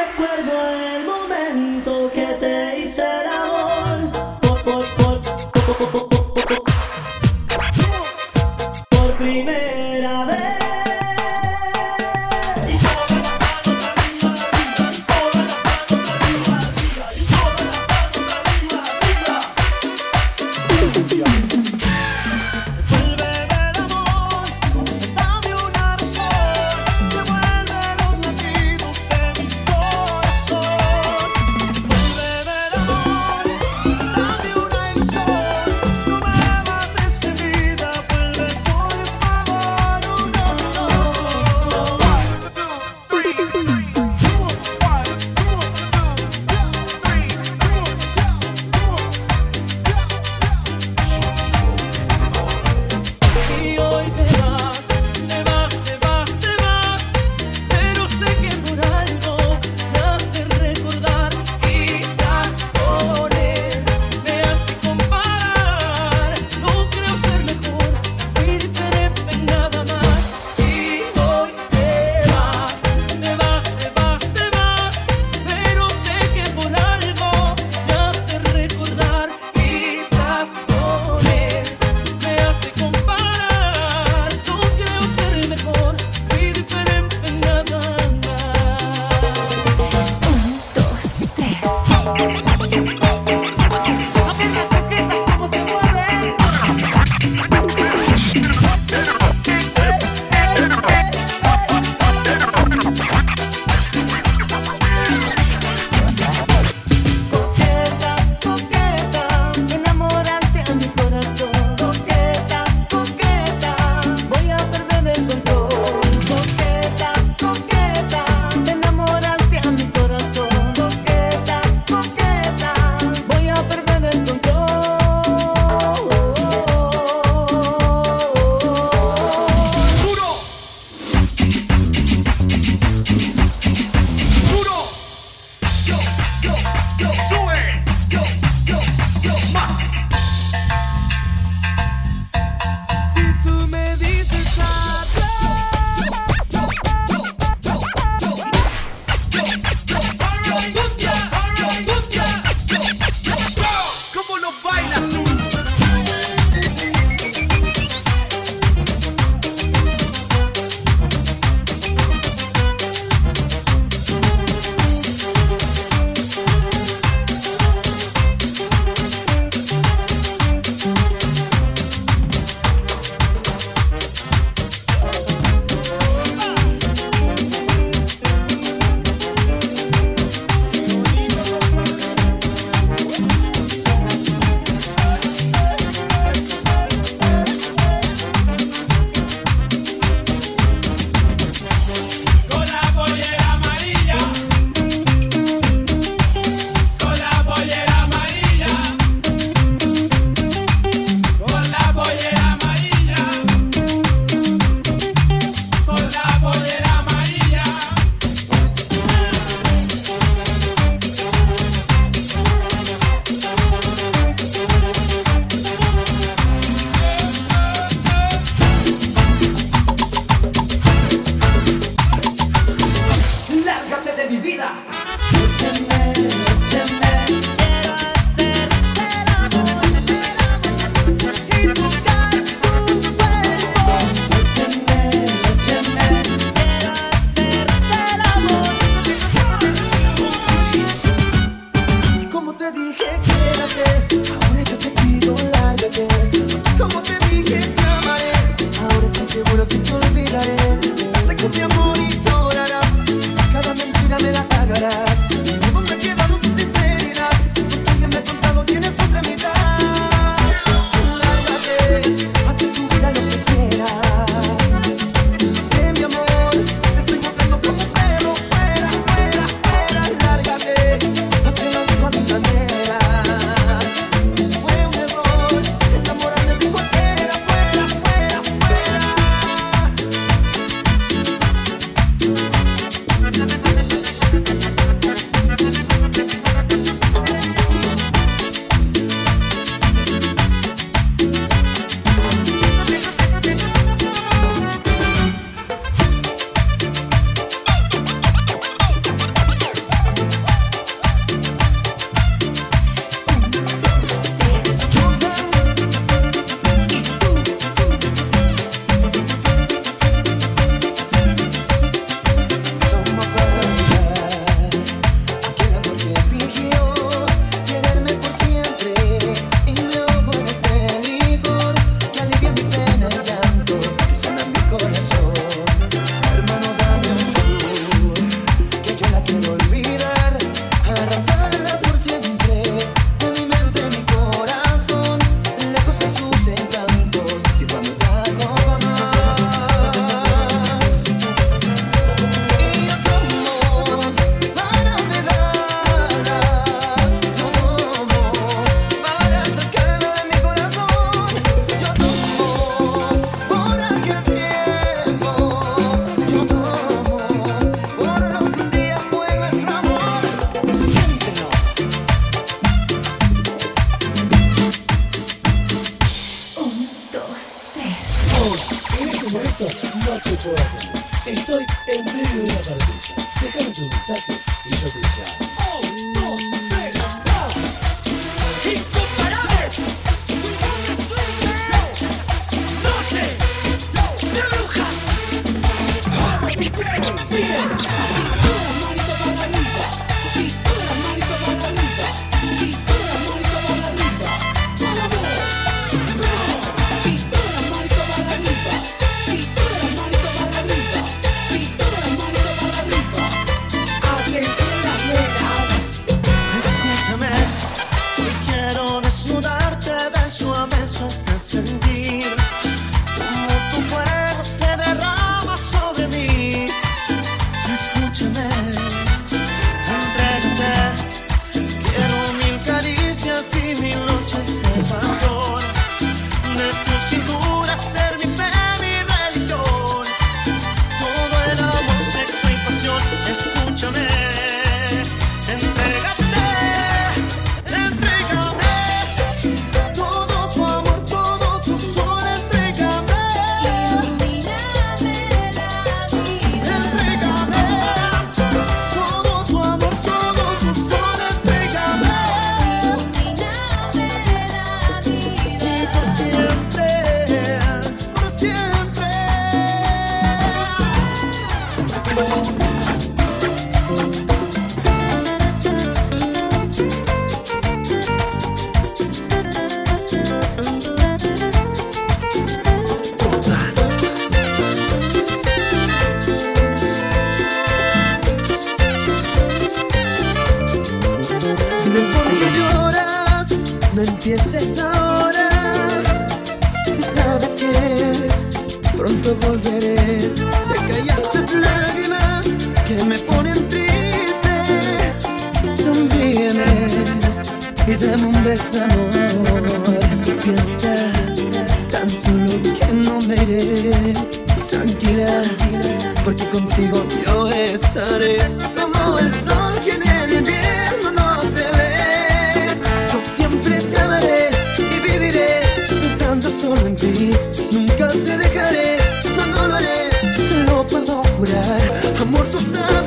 Por favor Estoy en medio de una parrilla. Déjame tu mensaje y yo te llamo. ¡Oh, dos, tres, ¡Incomparables! ¡Noche! ¡De brujas! Mi sentir. empieces ahora. Si sabes que pronto volveré, sé que ya esas lágrimas que me ponen triste. Sonríeme y dame un beso, amor. Piensa tan solo que no me iré. Tranquila, porque contigo yo estaré como el sol que amor tú estás.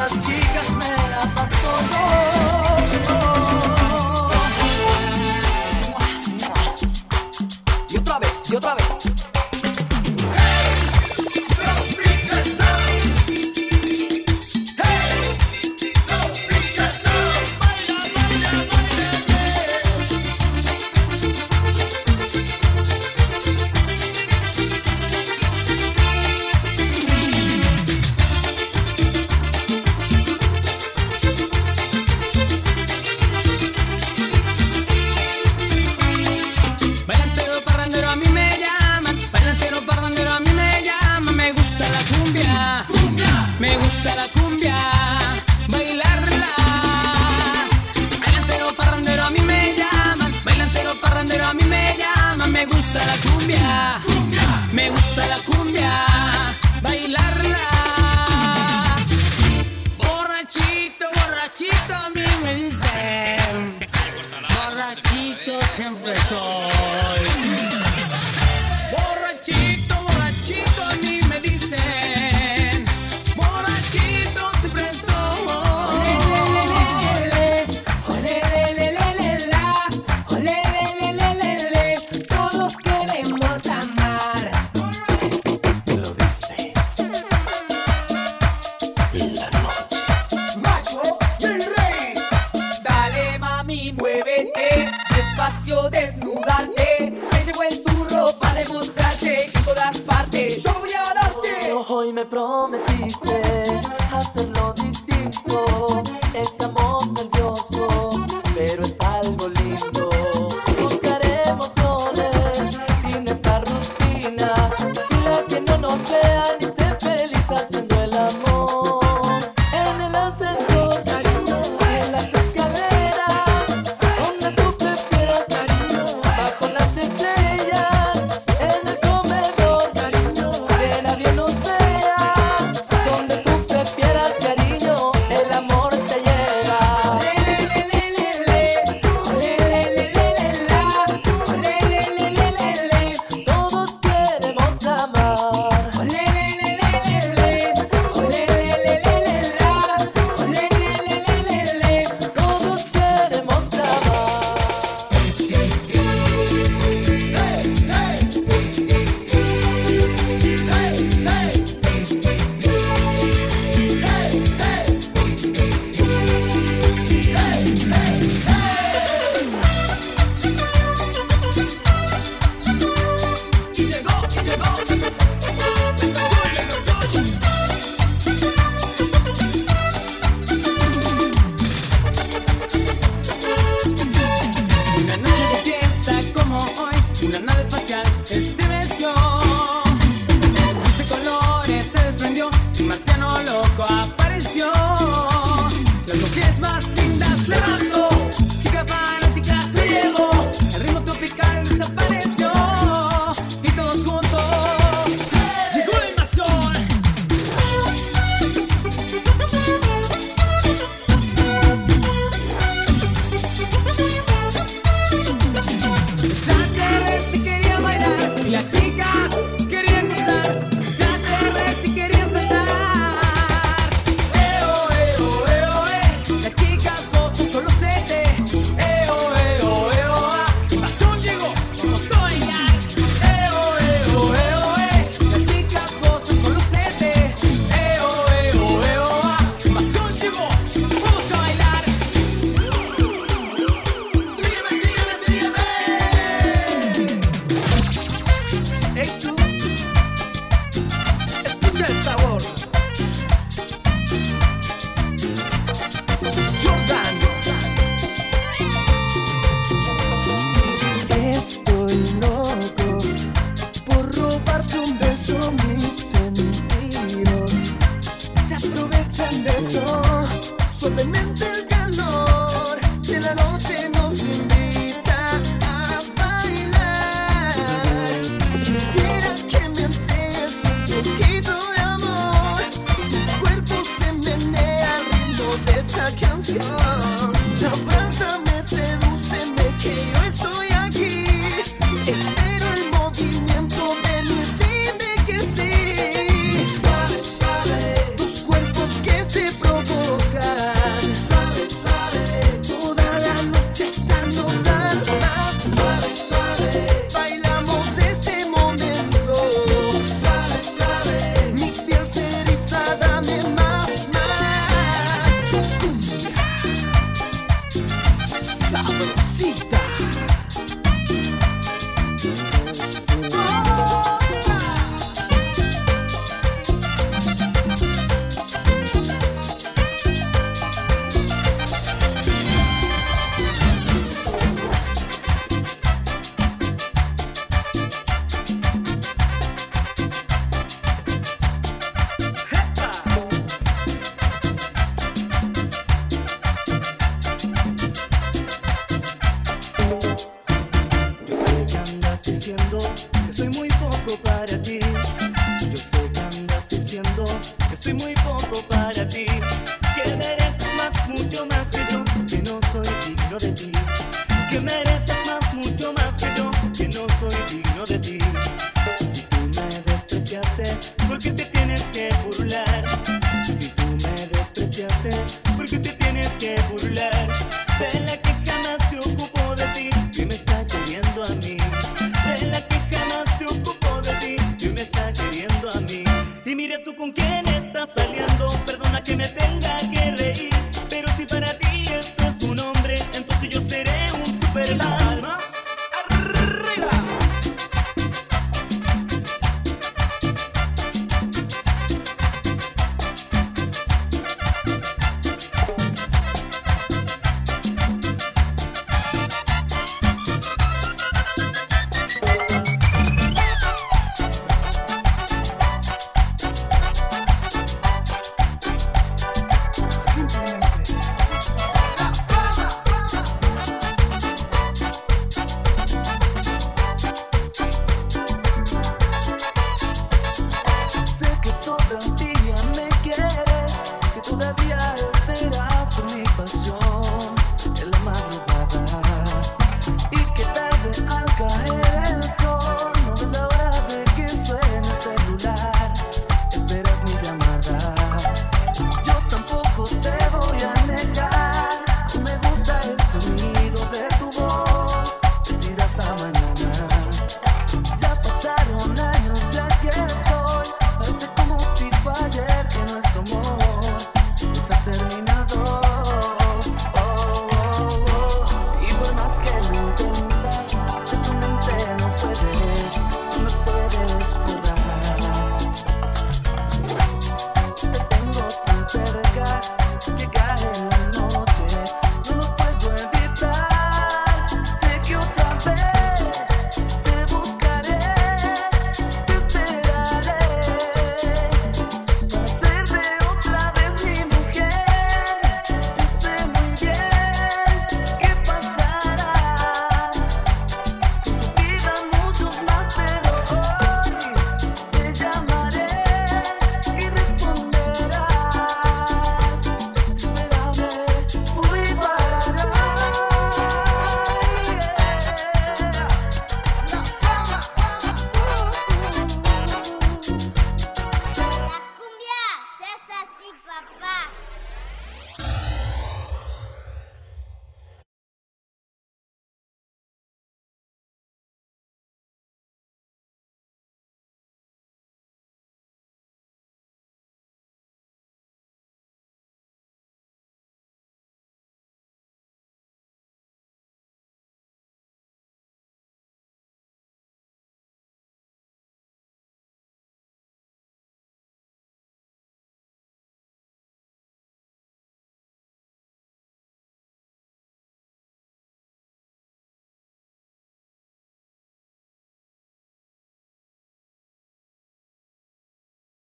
las chicas me la paso yo. that era mi marciano loco beso,